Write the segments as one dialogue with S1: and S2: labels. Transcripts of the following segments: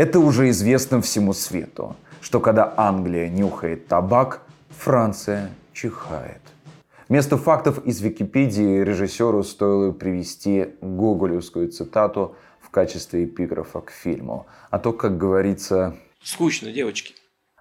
S1: Это уже известно всему свету, что когда Англия нюхает табак, Франция чихает. Вместо фактов из Википедии режиссеру стоило привести гоголевскую цитату в качестве эпиграфа к фильму. А то, как говорится...
S2: Скучно, девочки.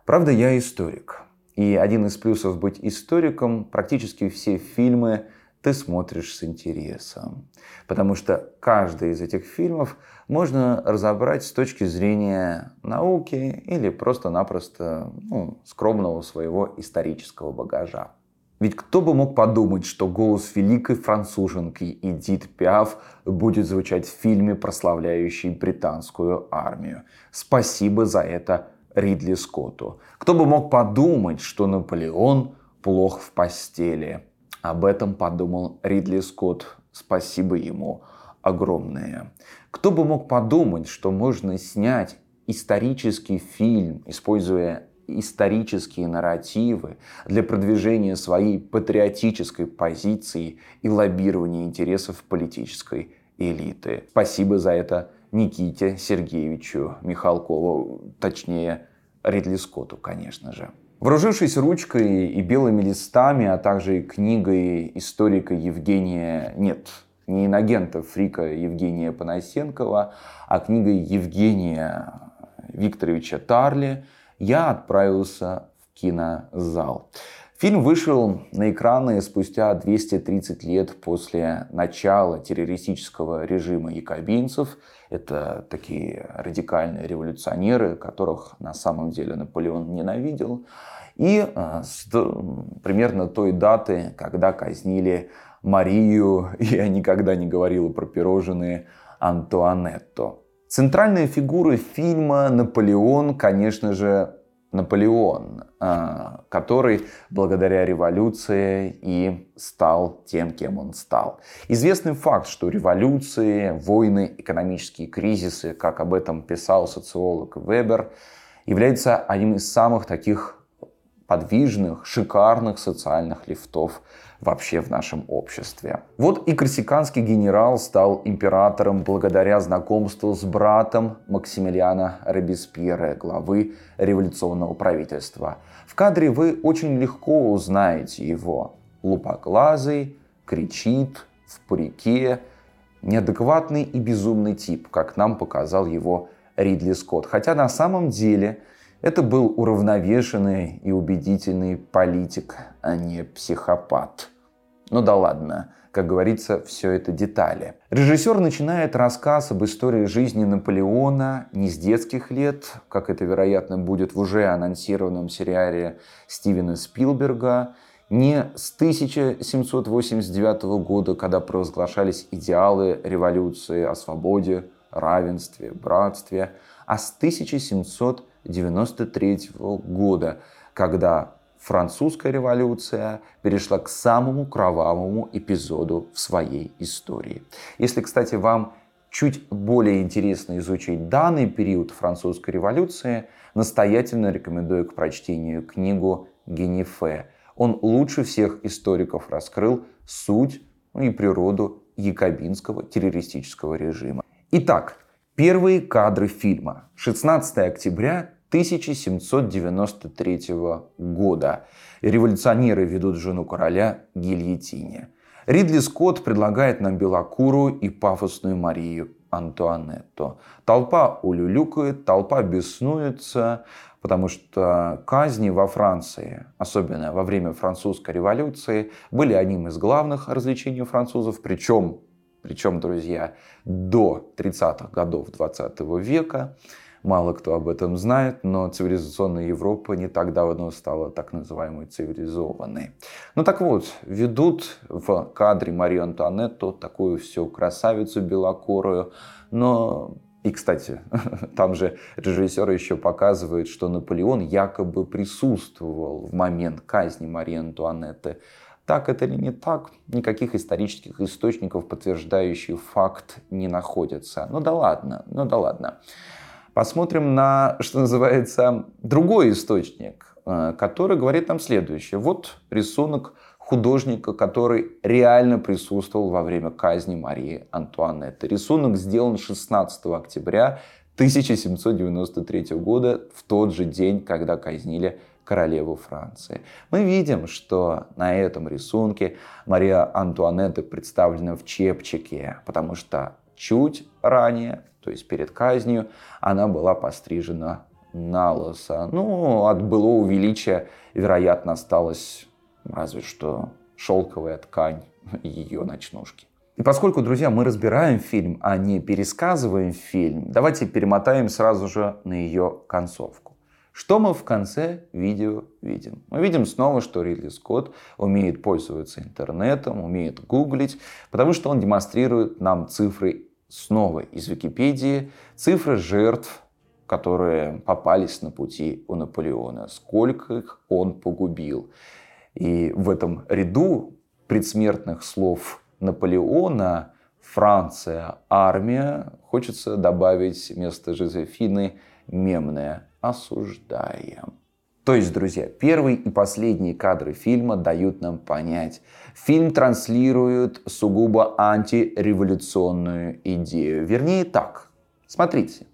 S1: Правда, я историк. И один из плюсов быть историком, практически все фильмы ты смотришь с интересом. Потому что каждый из этих фильмов можно разобрать с точки зрения науки или просто-напросто ну, скромного своего исторического багажа. Ведь кто бы мог подумать, что голос великой француженки Эдит Пиаф будет звучать в фильме, прославляющий британскую армию. Спасибо за это Ридли Скотту. Кто бы мог подумать, что Наполеон плох в постели. Об этом подумал Ридли Скотт. Спасибо ему огромное. Кто бы мог подумать, что можно снять исторический фильм, используя исторические нарративы для продвижения своей патриотической позиции и лоббирования интересов политической элиты. Спасибо за это Никите Сергеевичу Михалкову, точнее Ридли Скотту, конечно же. Вооружившись ручкой и белыми листами, а также книгой историка Евгения, нет, не инагента Фрика Евгения Панасенкова, а книгой Евгения Викторовича Тарли, я отправился в кинозал. Фильм вышел на экраны спустя 230 лет после начала террористического режима якобинцев. Это такие радикальные революционеры, которых на самом деле Наполеон ненавидел. И э, с примерно той даты, когда казнили Марию, я никогда не говорила про пирожные, Антуанетто. Центральная фигура фильма Наполеон, конечно же, Наполеон, а, который благодаря революции и стал тем, кем он стал. Известный факт, что революции, войны, экономические кризисы, как об этом писал социолог Вебер, являются одним из самых таких подвижных, шикарных социальных лифтов вообще в нашем обществе. Вот и корсиканский генерал стал императором благодаря знакомству с братом Максимилиана Робеспьера, главы революционного правительства. В кадре вы очень легко узнаете его. Лупоглазый, кричит, в парике, неадекватный и безумный тип, как нам показал его Ридли Скотт. Хотя на самом деле это был уравновешенный и убедительный политик, а не психопат. Ну да ладно, как говорится, все это детали. Режиссер начинает рассказ об истории жизни Наполеона не с детских лет, как это, вероятно, будет в уже анонсированном сериале Стивена Спилберга, не с 1789 года, когда провозглашались идеалы революции о свободе, равенстве, братстве, а с 1700 1993 года, когда французская революция перешла к самому кровавому эпизоду в своей истории. Если, кстати, вам чуть более интересно изучить данный период французской революции, настоятельно рекомендую к прочтению книгу Генифе. Он лучше всех историков раскрыл суть и природу якобинского террористического режима. Итак, Первые кадры фильма. 16 октября 1793 года. Революционеры ведут жену короля гильотине. Ридли Скотт предлагает нам белокурую и пафосную Марию Антуанетту. Толпа улюлюкает, толпа беснуется, потому что казни во Франции, особенно во время французской революции, были одним из главных развлечений французов, причем причем, друзья, до 30-х годов 20 века. Мало кто об этом знает, но цивилизационная Европа не так давно стала так называемой цивилизованной. Ну так вот, ведут в кадре Марию Антуанетту, такую всю красавицу белокорую, но и, кстати, там же режиссер еще показывает, что Наполеон якобы присутствовал в момент казни Марии Антуанетты. Так это или не так, никаких исторических источников, подтверждающих факт, не находится. Ну да ладно, ну да ладно. Посмотрим на, что называется, другой источник, э, который говорит нам следующее. Вот рисунок художника, который реально присутствовал во время казни Марии Антуанетты. Рисунок сделан 16 октября 1793 года, в тот же день, когда казнили королеву Франции. Мы видим, что на этом рисунке Мария Антуанетта представлена в чепчике, потому что чуть ранее, то есть перед казнью, она была пострижена на лысо. Ну, от былого величия, вероятно, осталась разве что шелковая ткань ее ночнушки. И поскольку, друзья, мы разбираем фильм, а не пересказываем фильм, давайте перемотаем сразу же на ее концовку. Что мы в конце видео видим? Мы видим снова, что Ридли Скотт умеет пользоваться интернетом, умеет гуглить, потому что он демонстрирует нам цифры снова из Википедии, цифры жертв, которые попались на пути у Наполеона, сколько их он погубил. И в этом ряду предсмертных слов Наполеона, Франция, армия, хочется добавить вместо Жозефины мемное «осуждаем». То есть, друзья, первый и последние кадры фильма дают нам понять, фильм транслирует сугубо антиреволюционную идею. Вернее так, смотрите,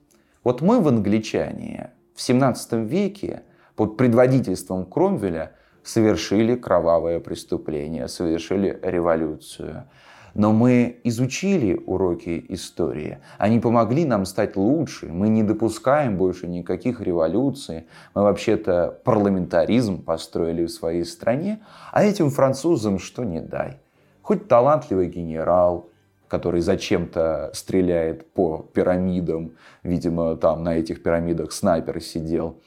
S1: вот мы в «Англичане» в 17 веке под предводительством Кромвеля – совершили кровавое преступление, совершили революцию. Но мы изучили уроки истории. Они помогли нам стать лучше. Мы не допускаем больше никаких революций. Мы вообще-то парламентаризм построили в своей стране. А этим французам что не дай. Хоть талантливый генерал, который зачем-то стреляет по пирамидам, видимо, там на этих пирамидах снайпер сидел,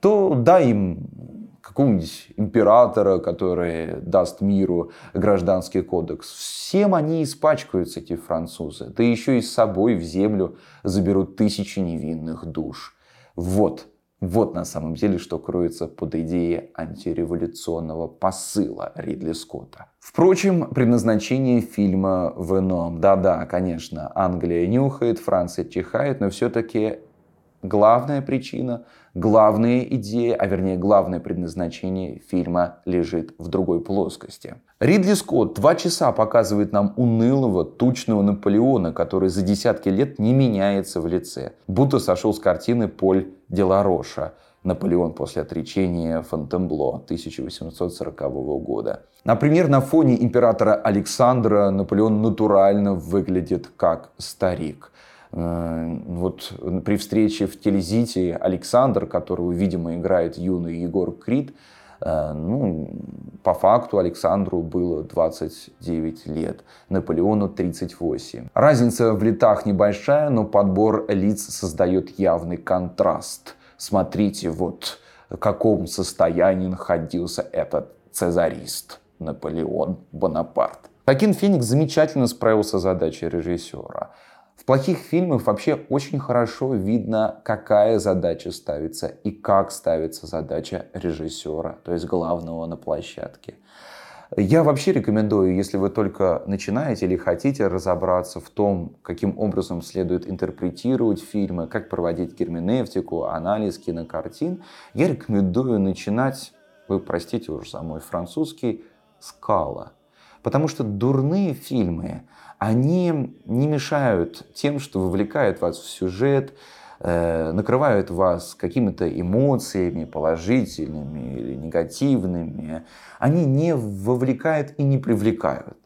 S1: то дай им какого-нибудь императора, который даст миру гражданский кодекс. Всем они испачкаются, эти французы. Да еще и с собой в землю заберут тысячи невинных душ. Вот, вот на самом деле, что кроется под идеей антиреволюционного посыла Ридли Скотта. Впрочем, предназначение фильма в ином. Да-да, конечно, Англия нюхает, Франция чихает, но все-таки главная причина, главная идея, а вернее главное предназначение фильма лежит в другой плоскости. Ридли Скотт два часа показывает нам унылого, тучного Наполеона, который за десятки лет не меняется в лице, будто сошел с картины Поль Делароша «Наполеон после отречения Фонтенбло» 1840 года. Например, на фоне императора Александра Наполеон натурально выглядит как старик. Э, вот при встрече в Телезите Александр, которого, видимо, играет юный Егор Крид, э, ну, по факту Александру было 29 лет, Наполеону 38. Разница в летах небольшая, но подбор лиц создает явный контраст. Смотрите, вот в каком состоянии находился этот цезарист Наполеон Бонапарт. Такин Феникс замечательно справился с задачей режиссера. В плохих фильмах вообще очень хорошо видно, какая задача ставится и как ставится задача режиссера, то есть главного на площадке. Я вообще рекомендую, если вы только начинаете или хотите разобраться в том, каким образом следует интерпретировать фильмы, как проводить герменевтику, анализ кинокартин, я рекомендую начинать, вы простите уж за мой французский, «Скала». Потому что дурные фильмы, они не мешают тем, что вовлекают вас в сюжет, э, накрывают вас какими-то эмоциями положительными или негативными. Они не вовлекают и не привлекают.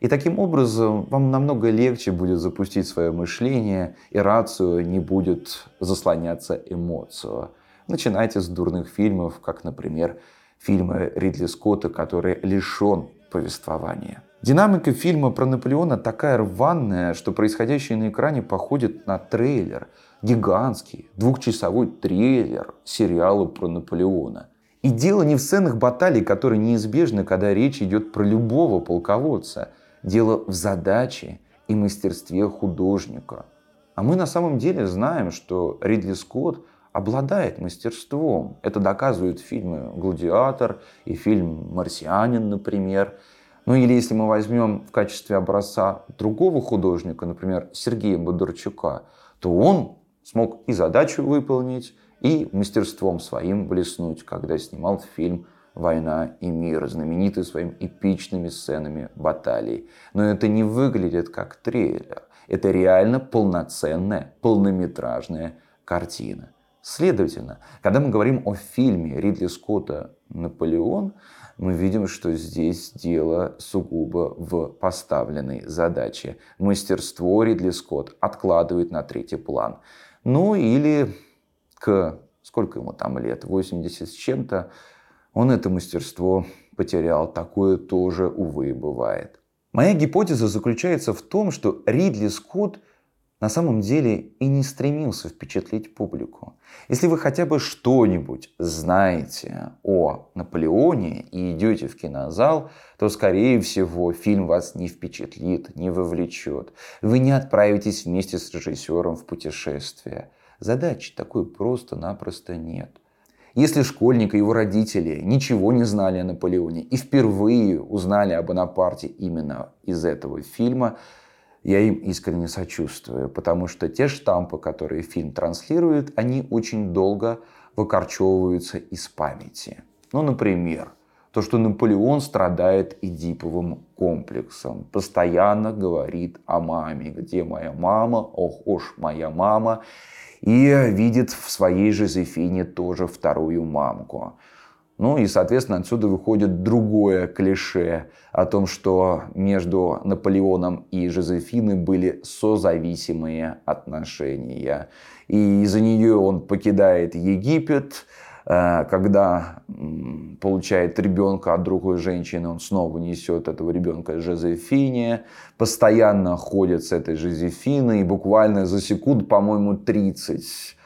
S1: И таким образом вам намного легче будет запустить свое мышление, и рацию не будет заслоняться эмоцию. Начинайте с дурных фильмов, как, например, фильмы Ридли Скотта, который лишен повествования. Динамика фильма про Наполеона такая рваная, что происходящее на экране походит на трейлер. Гигантский, двухчасовой трейлер сериала про Наполеона. И дело не в сценах баталий, которые неизбежны, когда речь идет про любого полководца. Дело в задаче и мастерстве художника. А мы на самом деле знаем, что Ридли Скотт обладает мастерством. Это доказывают фильмы «Гладиатор» и фильм «Марсианин», например – ну или если мы возьмем в качестве образца другого художника, например, Сергея Бондарчука, то он смог и задачу выполнить, и мастерством своим блеснуть, когда снимал фильм «Война и мир», знаменитый своими эпичными сценами баталий. Но это не выглядит как трейлер. Это реально полноценная, полнометражная картина. Следовательно, когда мы говорим о фильме Ридли Скотта «Наполеон», мы видим, что здесь дело сугубо в поставленной задаче. Мастерство Ридли Скотт откладывает на третий план. Ну или к, сколько ему там лет, 80 с чем-то, он это мастерство потерял. Такое тоже, увы, бывает. Моя гипотеза заключается в том, что Ридли Скотт на самом деле и не стремился впечатлить публику. Если вы хотя бы что-нибудь знаете о Наполеоне и идете в кинозал, то, скорее всего, фильм вас не впечатлит, не вовлечет. Вы не отправитесь вместе с режиссером в путешествие. Задачи такой просто-напросто нет. Если школьник и его родители ничего не знали о Наполеоне и впервые узнали о Бонапарте именно из этого фильма, я им искренне сочувствую, потому что те штампы, которые фильм транслирует, они очень долго выкорчевываются из памяти. Ну, например, то, что Наполеон страдает эдиповым комплексом, постоянно говорит о маме, где моя мама, ох уж моя мама, и видит в своей Жозефине тоже вторую мамку. Ну и, соответственно, отсюда выходит другое клише о том, что между Наполеоном и Жозефиной были созависимые отношения. И из-за нее он покидает Египет, э, когда получает ребенка от другой женщины, он снова несет этого ребенка Жозефине, постоянно ходит с этой Жозефиной, и буквально за секунд, по-моему, 30 Э,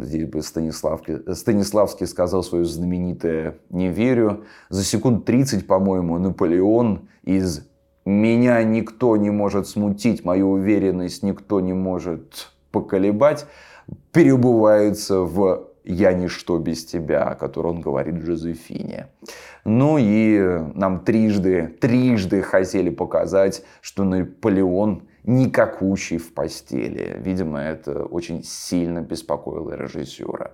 S1: здесь бы Станиславский, Станиславский сказал свое знаменитое «не верю». За секунд 30, по-моему, Наполеон из «меня никто не может смутить, мою уверенность никто не может поколебать» перебывается в «Я ничто без тебя», о котором он говорит Жозефине. Ну и нам трижды, трижды хотели показать, что Наполеон никакущий в постели. Видимо, это очень сильно беспокоило режиссера.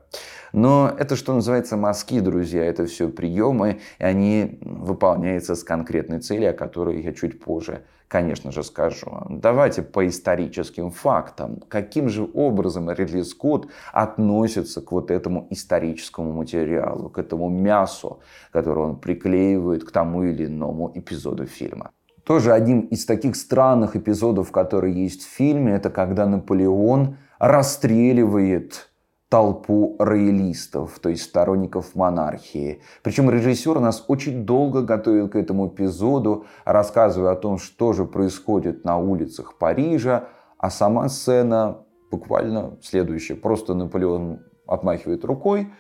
S1: Но это, что называется, мазки, друзья, это все приемы, и они выполняются с конкретной целью, о которой я чуть позже, конечно же, скажу. Давайте по историческим фактам. Каким же образом Ридли Скотт относится к вот этому историческому материалу, к этому мясу, которое он приклеивает к тому или иному эпизоду фильма. Тоже один из таких странных эпизодов, которые есть в фильме, это когда Наполеон расстреливает толпу роялистов, то есть сторонников монархии. Причем режиссер нас очень долго готовил к этому эпизоду, рассказывая о том, что же происходит на улицах Парижа, а сама сцена буквально следующая. Просто Наполеон отмахивает рукой,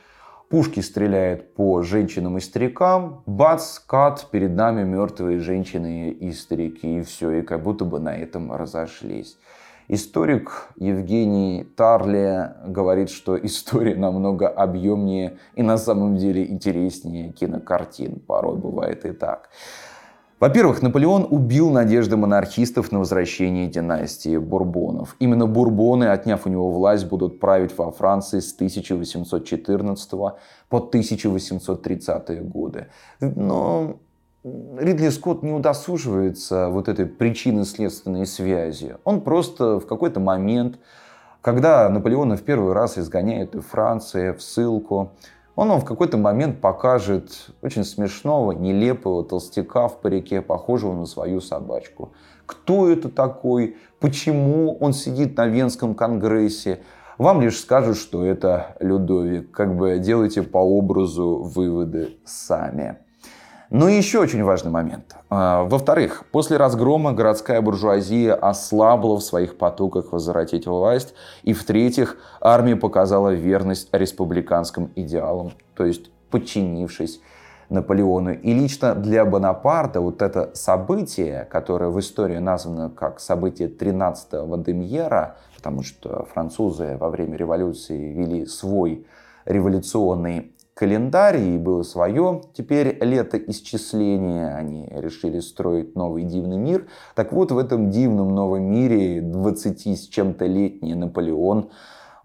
S1: Пушки стреляют по женщинам и старикам. Бац, кат, перед нами мертвые женщины и старики. И все, и как будто бы на этом разошлись. Историк Евгений Тарли говорит, что история намного объемнее и на самом деле интереснее кинокартин. Порой бывает и так. Во-первых, Наполеон убил надежды монархистов на возвращение династии Бурбонов. Именно Бурбоны, отняв у него власть, будут править во Франции с 1814 по 1830 годы. Но Ридли Скотт не удосуживается вот этой причинно-следственной связи. Он просто в какой-то момент, когда Наполеона в первый раз изгоняют из Франции в ссылку, он вам в какой-то момент покажет очень смешного, нелепого толстяка в парике, похожего на свою собачку. Кто это такой? Почему он сидит на Венском конгрессе? Вам лишь скажут, что это Людовик. Как бы делайте по образу выводы сами. Ну и еще очень важный момент. А, во-вторых, после разгрома городская буржуазия ослабла в своих потоках возвратить власть. И в-третьих, армия показала верность республиканским идеалам, то есть подчинившись Наполеону. И лично для Бонапарта вот это событие, которое в истории названо как событие 13-го Вандемьера, потому что французы во время революции вели свой революционный календарь, и было свое. Теперь лето исчисления, они решили строить новый дивный мир. Так вот, в этом дивном новом мире 20 с чем-то летний Наполеон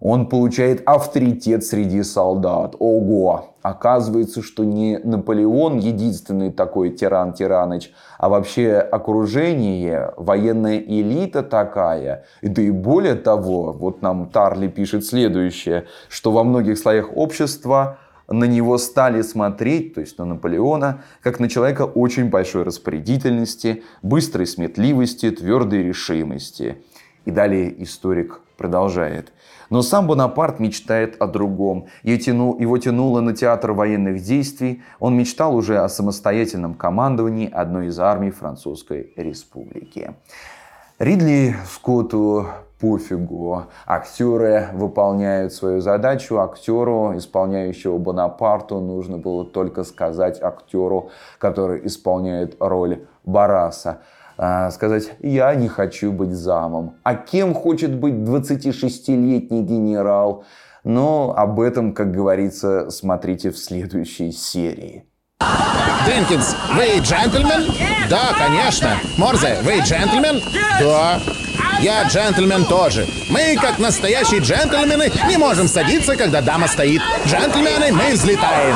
S1: Он получает авторитет среди солдат. Ого! Оказывается, что не Наполеон единственный такой тиран Тираныч, а вообще окружение, военная элита такая. Да и более того, вот нам Тарли пишет следующее, что во многих слоях общества на него стали смотреть, то есть на Наполеона, как на человека очень большой распорядительности, быстрой сметливости, твердой решимости. И далее историк продолжает. Но сам Бонапарт мечтает о другом. Его тянуло на театр военных действий. Он мечтал уже о самостоятельном командовании одной из армий Французской Республики. Ридли Скотту пофигу. Актеры выполняют свою задачу. Актеру, исполняющего Бонапарту, нужно было только сказать актеру, который исполняет роль Бараса. А, сказать, я не хочу быть замом. А кем хочет быть 26-летний генерал? Но об этом, как говорится, смотрите в следующей серии.
S2: Дженкинс, вы джентльмен? Да, конечно. Морзе, вы джентльмен? Да. Я джентльмен тоже. Мы, как настоящие джентльмены, не можем садиться, когда дама стоит. Джентльмены, мы взлетаем.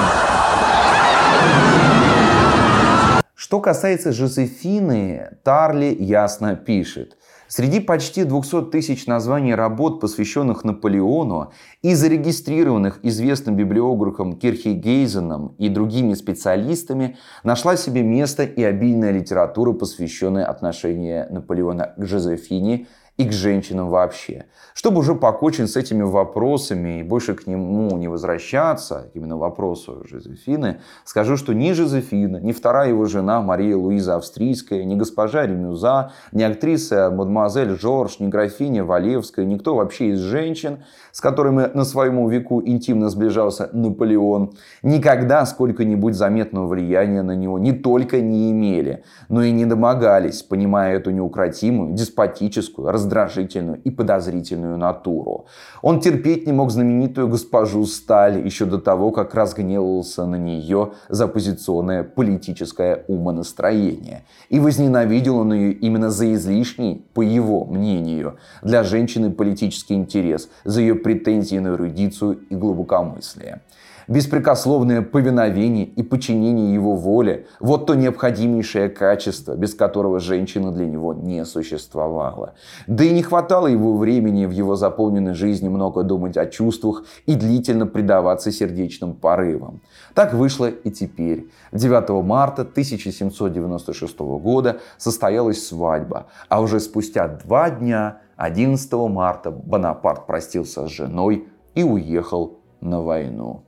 S1: Что касается Жозефины, Тарли ясно пишет. Среди почти 200 тысяч названий работ, посвященных Наполеону и зарегистрированных известным библиографом Кирхи Гейзеном и другими специалистами, нашла себе место и обильная литература, посвященная отношению Наполеона к Жозефине и к женщинам вообще. Чтобы уже покончить с этими вопросами и больше к нему не возвращаться, именно вопросу Жозефины, скажу, что ни Жозефина, ни вторая его жена Мария Луиза Австрийская, ни госпожа Ремюза, ни актриса мадемуазель Жорж, ни графиня Валевская, никто вообще из женщин, с которыми на своему веку интимно сближался Наполеон, никогда сколько-нибудь заметного влияния на него не только не имели, но и не домогались, понимая эту неукротимую, деспотическую, раздражительную и подозрительную натуру. Он терпеть не мог знаменитую госпожу Сталь еще до того, как разгневался на нее за оппозиционное политическое умонастроение. И возненавидел он ее именно за излишний, по его мнению, для женщины политический интерес, за ее претензии на эрудицию и глубокомыслие. Беспрекословное повиновение и подчинение его воле – вот то необходимейшее качество, без которого женщина для него не существовала. Да и не хватало его времени в его заполненной жизни много думать о чувствах и длительно предаваться сердечным порывам. Так вышло и теперь. 9 марта 1796 года состоялась свадьба, а уже спустя два дня, 11 марта, Бонапарт простился с женой и уехал на войну.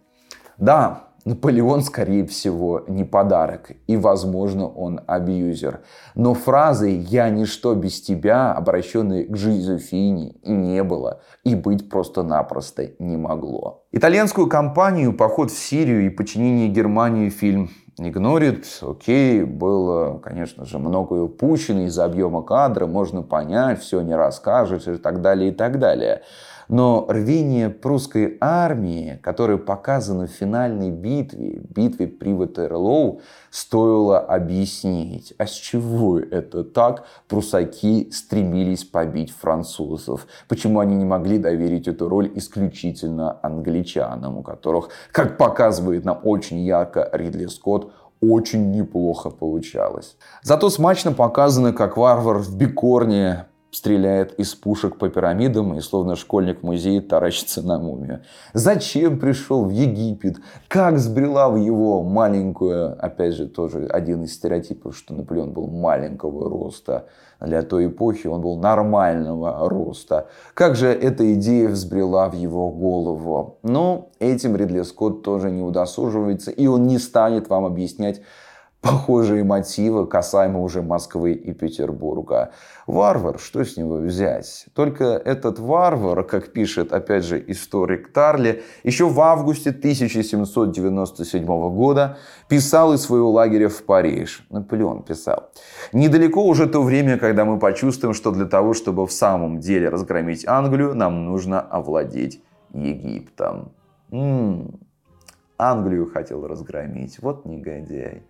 S1: Да, Наполеон, скорее всего, не подарок, и, возможно, он абьюзер. Но фразы «я ничто без тебя», обращенной к Жозефине, не было, и быть просто-напросто не могло. Итальянскую кампанию «Поход в Сирию» и «Подчинение Германии» фильм игнорит. Окей, было, конечно же, много упущено из-за объема кадра, можно понять, все не расскажешь и так далее, и так далее. Но рвение прусской армии, которое показано в финальной битве, битве при Ватерлоу, стоило объяснить, а с чего это так прусаки стремились побить французов? Почему они не могли доверить эту роль исключительно англичанам, у которых, как показывает нам очень ярко Ридли Скотт, очень неплохо получалось. Зато смачно показано, как варвар в Бикорне стреляет из пушек по пирамидам и словно школьник в музее таращится на мумию. Зачем пришел в Египет? Как сбрела в его маленькую, опять же, тоже один из стереотипов, что Наполеон был маленького роста. Для той эпохи он был нормального роста. Как же эта идея взбрела в его голову? Ну, этим Ридли Скотт тоже не удосуживается, и он не станет вам объяснять, похожие мотивы касаемо уже Москвы и Петербурга. Варвар, что с него взять? Только этот варвар, как пишет опять же историк Тарли, еще в августе 1797 года писал из своего лагеря в Париж. Наполеон писал. Недалеко уже то время, когда мы почувствуем, что для того, чтобы в самом деле разгромить Англию, нам нужно овладеть Египтом. М-м, Англию хотел разгромить. Вот негодяй.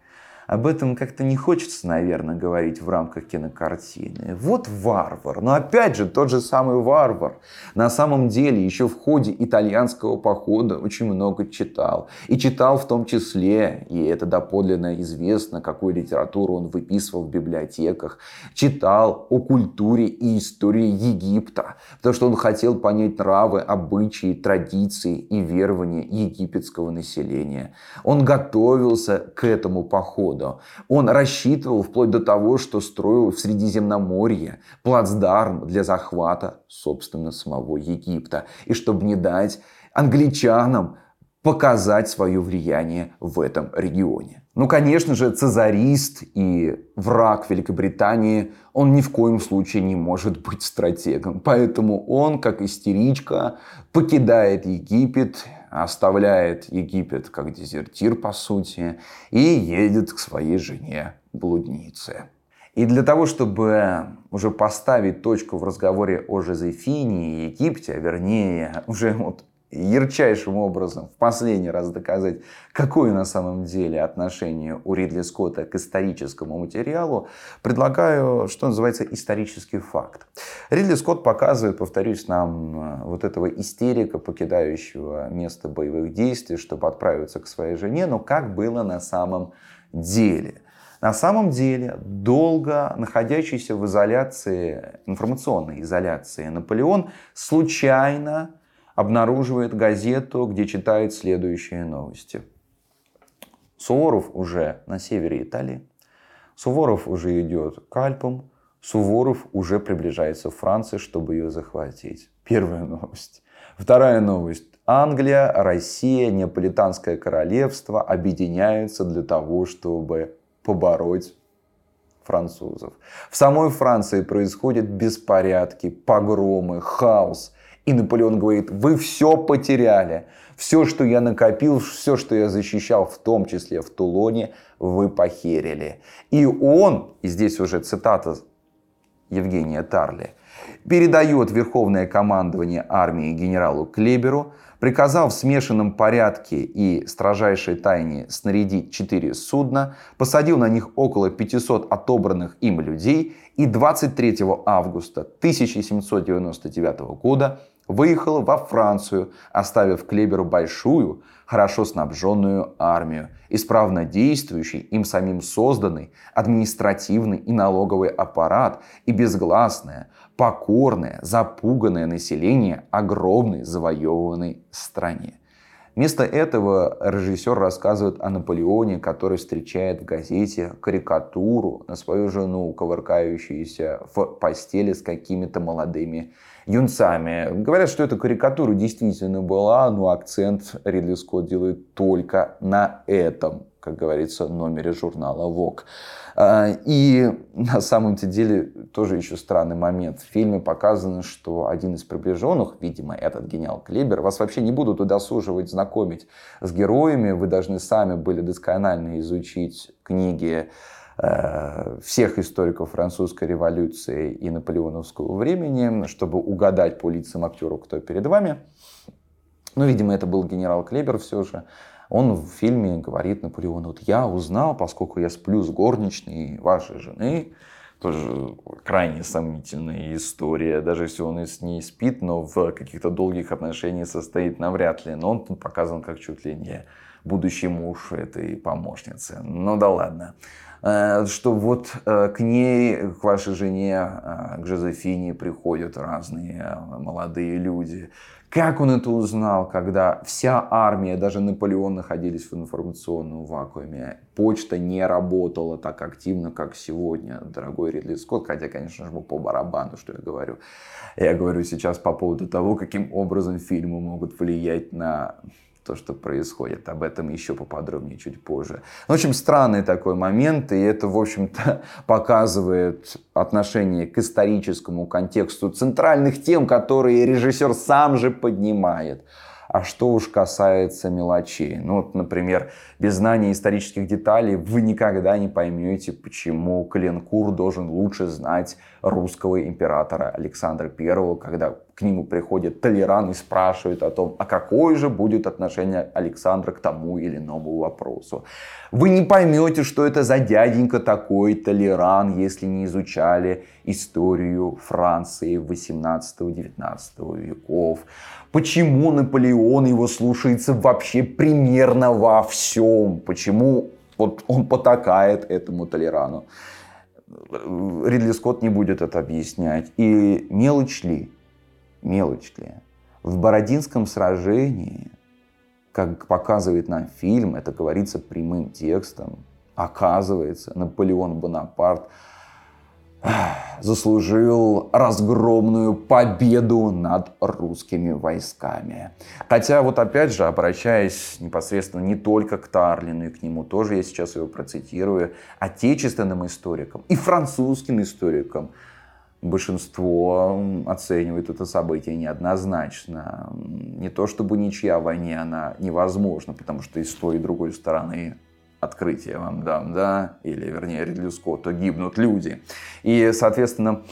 S1: Об этом как-то не хочется, наверное, говорить в рамках кинокартины. Вот варвар. Но опять же, тот же самый варвар. На самом деле, еще в ходе итальянского похода очень много читал. И читал в том числе, и это доподлинно известно, какую литературу он выписывал в библиотеках. Читал о культуре и истории Египта. Потому что он хотел понять нравы, обычаи, традиции и верования египетского населения. Он готовился к этому походу года. Он рассчитывал вплоть до того, что строил в Средиземноморье плацдарм для захвата, собственно, самого Египта. И чтобы не дать англичанам показать свое влияние в этом регионе. Ну, конечно же, цезарист и враг Великобритании, он ни в коем случае не может быть стратегом. Поэтому он, как истеричка, покидает Египет оставляет Египет как дезертир, по сути, и едет к своей жене блуднице. И для того, чтобы уже поставить точку в разговоре о Жозефине и Египте, а вернее, уже вот ярчайшим образом в последний раз доказать, какое на самом деле отношение у Ридли Скотта к историческому материалу, предлагаю, что называется, исторический факт. Ридли Скотт показывает, повторюсь, нам э, вот этого истерика, покидающего место боевых действий, чтобы отправиться к своей жене, но как было на самом деле. На самом деле, долго находящийся в изоляции, информационной изоляции Наполеон случайно обнаруживает газету, где читает следующие новости. Суворов уже на севере Италии. Суворов уже идет к Альпам. Суворов уже приближается в Францию, чтобы ее захватить. Первая новость. Вторая новость. Англия, Россия, Неаполитанское королевство объединяются для того, чтобы побороть французов. В самой Франции происходят беспорядки, погромы, хаос. И Наполеон говорит, вы все потеряли. Все, что я накопил, все, что я защищал, в том числе в Тулоне, вы похерили. И он, и здесь уже цитата Евгения Тарли, передает верховное командование армии генералу Клеберу, приказал в смешанном порядке и строжайшей тайне снарядить четыре судна, посадил на них около 500 отобранных им людей и 23 августа 1799 года выехал во Францию, оставив Клеберу большую, хорошо снабженную армию, исправно действующий, им самим созданный административный и налоговый аппарат и безгласное, покорное, запуганное население огромной завоеванной стране. Вместо этого режиссер рассказывает о Наполеоне, который встречает в газете карикатуру на свою жену, ковыркающуюся в постели с какими-то молодыми юнцами. Говорят, что эта карикатура действительно была, но акцент Ридли Скотт делает только на этом, как говорится, номере журнала Vogue. А, и на самом-то деле тоже еще странный момент. В фильме показано, что один из приближенных, видимо, этот гениал Клебер, вас вообще не будут удосуживать, знакомить с героями. Вы должны сами были досконально изучить книги всех историков французской революции и наполеоновского времени, чтобы угадать по лицам актеру, кто перед вами. Ну, видимо, это был генерал Клебер все же. Он в фильме говорит Наполеону, вот я узнал, поскольку я сплю с горничной вашей жены, тоже крайне сомнительная история, даже если он с ней спит, но в каких-то долгих отношениях состоит навряд ли. Но он тут показан как чуть ли не будущий муж этой помощницы. Ну да ладно. Э, что вот э, к ней, к вашей жене, э, к Жозефине приходят разные молодые люди. Как он это узнал, когда вся армия, даже Наполеон находились в информационном вакууме? Почта не работала так активно, как сегодня, дорогой Ридли Скотт, хотя, конечно же, по барабану, что я говорю. Я говорю сейчас по поводу того, каким образом фильмы могут влиять на то, что происходит. Об этом еще поподробнее чуть позже. В общем, странный такой момент, и это, в общем-то, показывает отношение к историческому контексту центральных тем, которые режиссер сам же поднимает. А что уж касается мелочей. Ну, вот, например, без знания исторических деталей вы никогда не поймете, почему Каленкур должен лучше знать русского императора Александра I, когда к нему приходит Толеран и спрашивает о том, а какое же будет отношение Александра к тому или иному вопросу. Вы не поймете, что это за дяденька такой Толеран, если не изучали историю Франции 18-19 веков. Почему Наполеон его слушается вообще примерно во всем? Почему вот он потакает этому Толерану? Ридли Скотт не будет это объяснять. И мелочь ли? Мелочь ли? В Бородинском сражении, как показывает нам фильм, это говорится прямым текстом, оказывается, Наполеон Бонапарт – заслужил разгромную победу над русскими войсками. Хотя вот опять же, обращаясь непосредственно не только к Тарлину и к нему, тоже я сейчас его процитирую, отечественным историкам и французским историкам, большинство оценивает это событие неоднозначно. Не то чтобы ничья войне, она невозможна, потому что и с той, и другой стороны открытие вам дам, да, или, вернее, Ридли Скотту, гибнут люди. И, соответственно,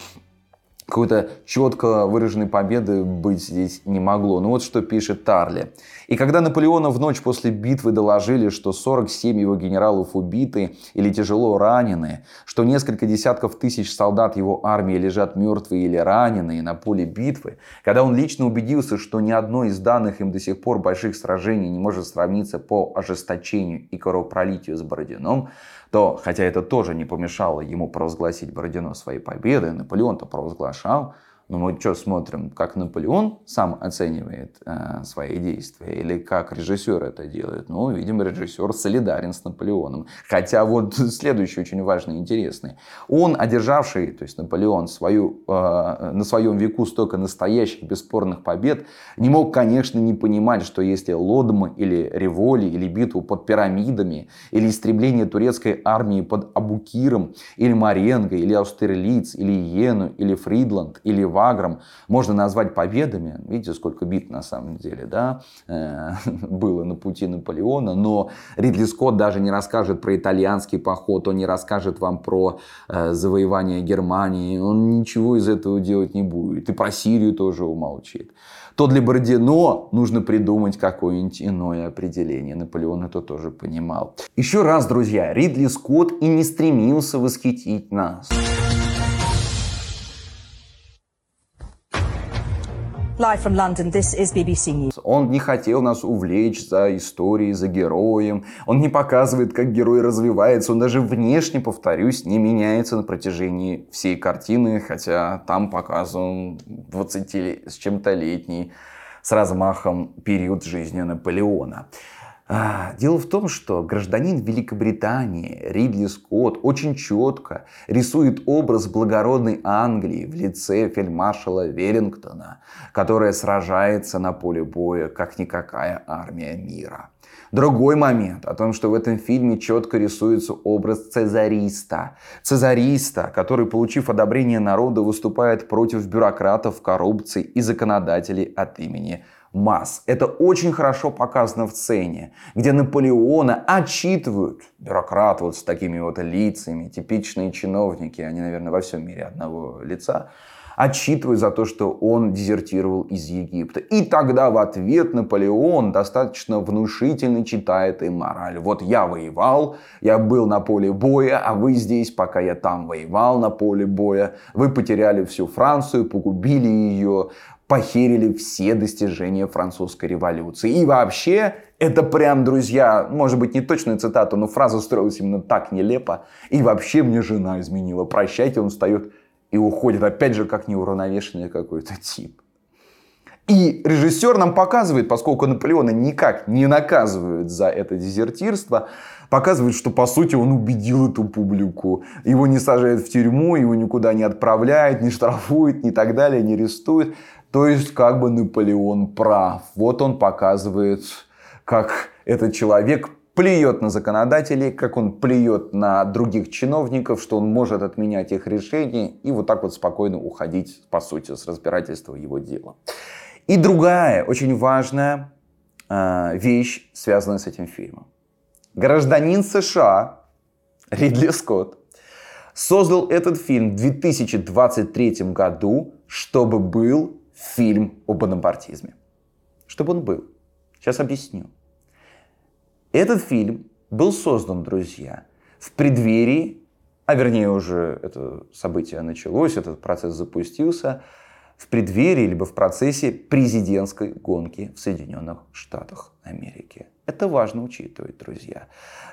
S1: какой-то четко выраженной победы быть здесь не могло. Ну вот что пишет Тарли. И когда Наполеону в ночь после битвы доложили, что 47 его генералов убиты или тяжело ранены, что несколько десятков тысяч солдат его армии лежат мертвые или раненые на поле битвы, когда он лично убедился, что ни одно из данных им до сих пор больших сражений не может сравниться по ожесточению и кровопролитию с Бородином, то, хотя это тоже не помешало ему провозгласить Бородино своей победой, Наполеон-то провозглашал, но мы что смотрим, как Наполеон сам оценивает э, свои действия или как режиссер это делает? Ну, видимо, режиссер солидарен с Наполеоном. Хотя вот следующий очень важный интересный. Он, одержавший, то есть Наполеон, свою, э, на своем веку столько настоящих бесспорных побед, не мог, конечно, не понимать, что если Лодом или Револи, или битву под пирамидами, или истребление турецкой армии под Абукиром, или Маренго, или Аустерлиц, или Йену, или Фридланд, или Вагром можно назвать победами. Видите, сколько бит на самом деле да, э, было на пути Наполеона. Но Ридли Скотт даже не расскажет про итальянский поход, он не расскажет вам про э, завоевание Германии. Он ничего из этого делать не будет. И про Сирию тоже умолчит то для Бородино нужно придумать какое-нибудь иное определение. Наполеон это тоже понимал. Еще раз, друзья, Ридли Скотт и не стремился восхитить нас. Live from London, this is BBC News. Он не хотел нас увлечь за историей, за героем. Он не показывает, как герой развивается. Он даже внешне, повторюсь, не меняется на протяжении всей картины, хотя там показан 20 с чем-то летний с размахом период жизни Наполеона. А, дело в том, что гражданин Великобритании Ридли Скотт очень четко рисует образ благородной Англии в лице фельдмаршала Веллингтона, которая сражается на поле боя, как никакая армия мира. Другой момент о том, что в этом фильме четко рисуется образ цезариста. Цезариста, который, получив одобрение народа, выступает против бюрократов, коррупции и законодателей от имени масс. Это очень хорошо показано в сцене, где Наполеона отчитывают бюрократы вот с такими вот лицами, типичные чиновники, они, наверное, во всем мире одного лица, отчитывают за то, что он дезертировал из Египта. И тогда в ответ Наполеон достаточно внушительно читает им мораль. Вот я воевал, я был на поле боя, а вы здесь, пока я там воевал на поле боя, вы потеряли всю Францию, погубили ее, похерили все достижения французской революции. И вообще, это прям, друзья, может быть не точная цитата, но фраза строилась именно так нелепо. И вообще мне жена изменила. Прощайте, он встает и уходит. Опять же, как неуравновешенный какой-то тип. И режиссер нам показывает, поскольку Наполеона никак не наказывают за это дезертирство, показывает, что по сути он убедил эту публику. Его не сажают в тюрьму, его никуда не отправляют, не штрафуют, ни так далее, не арестуют. То есть, как бы Наполеон прав. Вот он показывает, как этот человек плюет на законодателей, как он плюет на других чиновников, что он может отменять их решения и вот так вот спокойно уходить, по сути, с разбирательства его дела. И другая очень важная э, вещь, связанная с этим фильмом. Гражданин США Ридли Скотт создал этот фильм в 2023 году, чтобы был фильм о бонапартизме. Чтобы он был. Сейчас объясню. Этот фильм был создан, друзья, в преддверии, а вернее уже это событие началось, этот процесс запустился, в преддверии либо в процессе президентской гонки в Соединенных Штатах Америки. Это важно учитывать, друзья.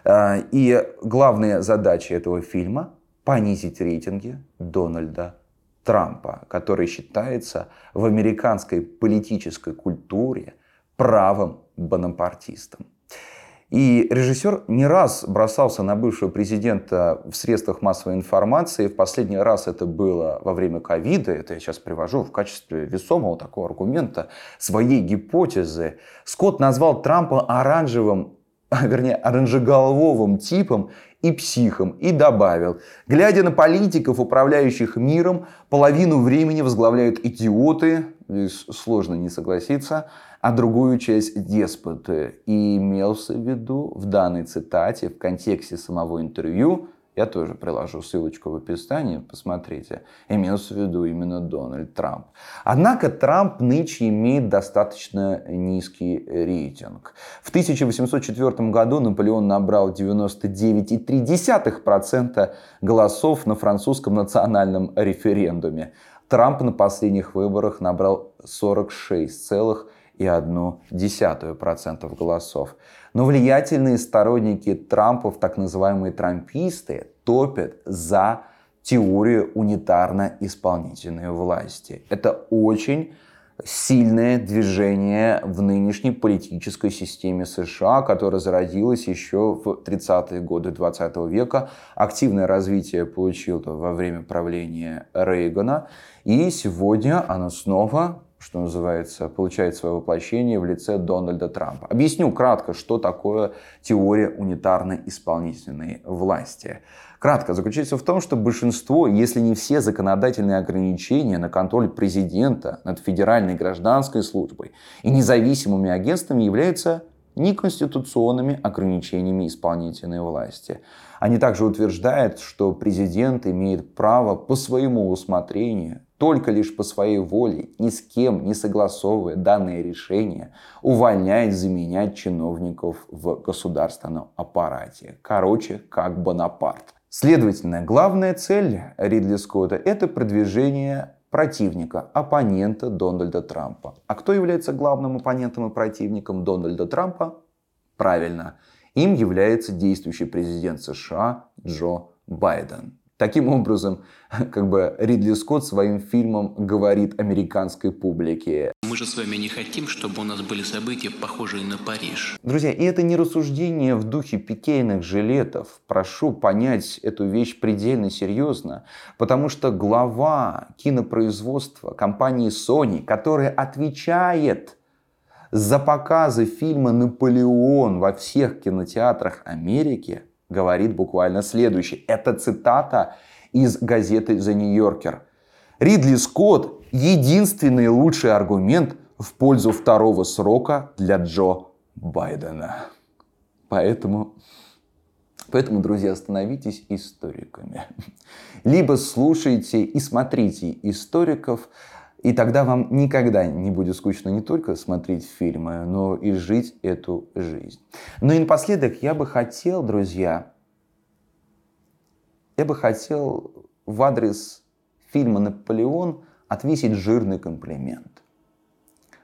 S1: А, и главная задача этого фильма – понизить рейтинги Дональда Трампа, который считается в американской политической культуре правым бонапартистом. И режиссер не раз бросался на бывшего президента в средствах массовой информации. В последний раз это было во время ковида. Это я сейчас привожу в качестве весомого такого аргумента своей гипотезы. Скотт назвал Трампа оранжевым, вернее, оранжеголовым типом и психом, и добавил, глядя на политиков, управляющих миром, половину времени возглавляют идиоты, здесь сложно не согласиться, а другую часть деспоты. И имелся в виду в данной цитате, в контексте самого интервью, я тоже приложу ссылочку в описании, посмотрите. Имелся в виду именно Дональд Трамп. Однако Трамп нынче имеет достаточно низкий рейтинг. В 1804 году Наполеон набрал 99,3% голосов на французском национальном референдуме. Трамп на последних выборах набрал 46,5% и одну десятую процентов голосов. Но влиятельные сторонники Трампов, так называемые трамписты, топят за теорию унитарно-исполнительной власти. Это очень сильное движение в нынешней политической системе США, которое зародилось еще в 30-е годы 20 века. Активное развитие получил во время правления Рейгана. И сегодня оно снова что называется, получает свое воплощение в лице Дональда Трампа. Объясню кратко, что такое теория унитарной исполнительной власти. Кратко заключается в том, что большинство, если не все законодательные ограничения на контроль президента над федеральной гражданской службой и независимыми агентствами являются неконституционными ограничениями исполнительной власти. Они также утверждают, что президент имеет право по своему усмотрению только лишь по своей воле, ни с кем не согласовывая данное решение, увольнять, заменять чиновников в государственном аппарате. Короче, как Бонапарт. Следовательно, главная цель Ридли Скотта – это продвижение противника, оппонента Дональда Трампа. А кто является главным оппонентом и противником Дональда Трампа? Правильно, им является действующий президент США Джо Байден. Таким образом, как бы Ридли Скотт своим фильмом говорит американской публике.
S3: Мы же с вами не хотим, чтобы у нас были события, похожие на Париж.
S1: Друзья, и это не рассуждение в духе пикейных жилетов. Прошу понять эту вещь предельно серьезно, потому что глава кинопроизводства компании Sony, которая отвечает за показы фильма «Наполеон» во всех кинотеатрах Америки – говорит буквально следующее. Это цитата из газеты The New Yorker. Ридли Скотт – единственный лучший аргумент в пользу второго срока для Джо Байдена. Поэтому, поэтому, друзья, становитесь историками. Либо слушайте и смотрите историков, и тогда вам никогда не будет скучно не только смотреть фильмы, но и жить эту жизнь. Ну и напоследок я бы хотел, друзья, я бы хотел в адрес фильма «Наполеон» отвесить жирный комплимент.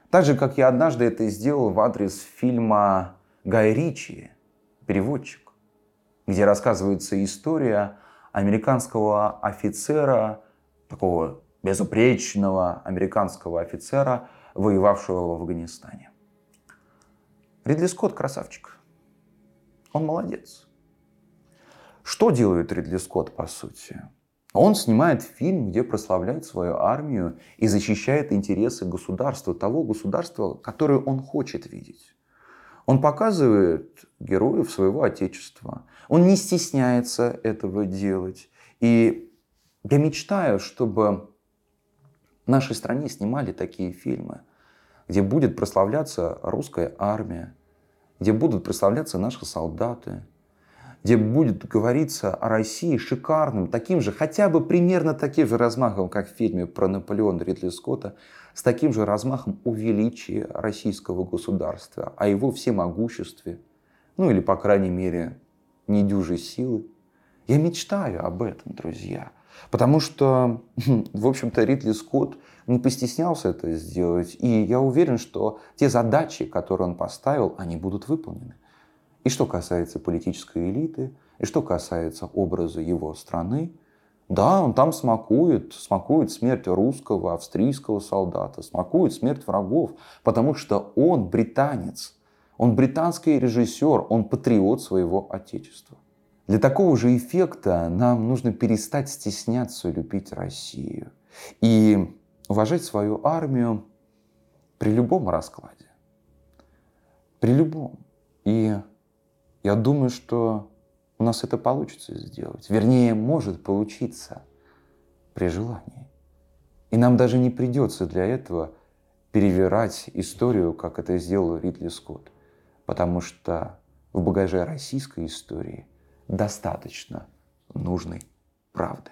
S1: Так же, как я однажды это сделал в адрес фильма Гай Ричи «Переводчик», где рассказывается история американского офицера, такого безупречного американского офицера, воевавшего в Афганистане. Ридли Скотт красавчик. Он молодец. Что делает Ридли Скотт по сути? Он снимает фильм, где прославляет свою армию и защищает интересы государства, того государства, которое он хочет видеть. Он показывает героев своего отечества. Он не стесняется этого делать. И я мечтаю, чтобы в нашей стране снимали такие фильмы, где будет прославляться русская армия, где будут прославляться наши солдаты, где будет говориться о России шикарным, таким же, хотя бы примерно таким же размахом, как в фильме про Наполеона Ридли Скотта, с таким же размахом о российского государства, о его всемогуществе, ну или, по крайней мере, недюжей силы. Я мечтаю об этом, друзья. Потому что, в общем-то, Ридли Скотт не постеснялся это сделать. И я уверен, что те задачи, которые он поставил, они будут выполнены. И что касается политической элиты, и что касается образа его страны, да, он там смакует, смакует смерть русского, австрийского солдата, смакует смерть врагов, потому что он британец, он британский режиссер, он патриот своего отечества. Для такого же эффекта нам нужно перестать стесняться любить Россию и уважать свою армию при любом раскладе. При любом. И я думаю, что у нас это получится сделать. Вернее, может получиться при желании. И нам даже не придется для этого перевирать историю, как это сделал Ридли Скотт. Потому что в багаже российской истории – достаточно нужной правды.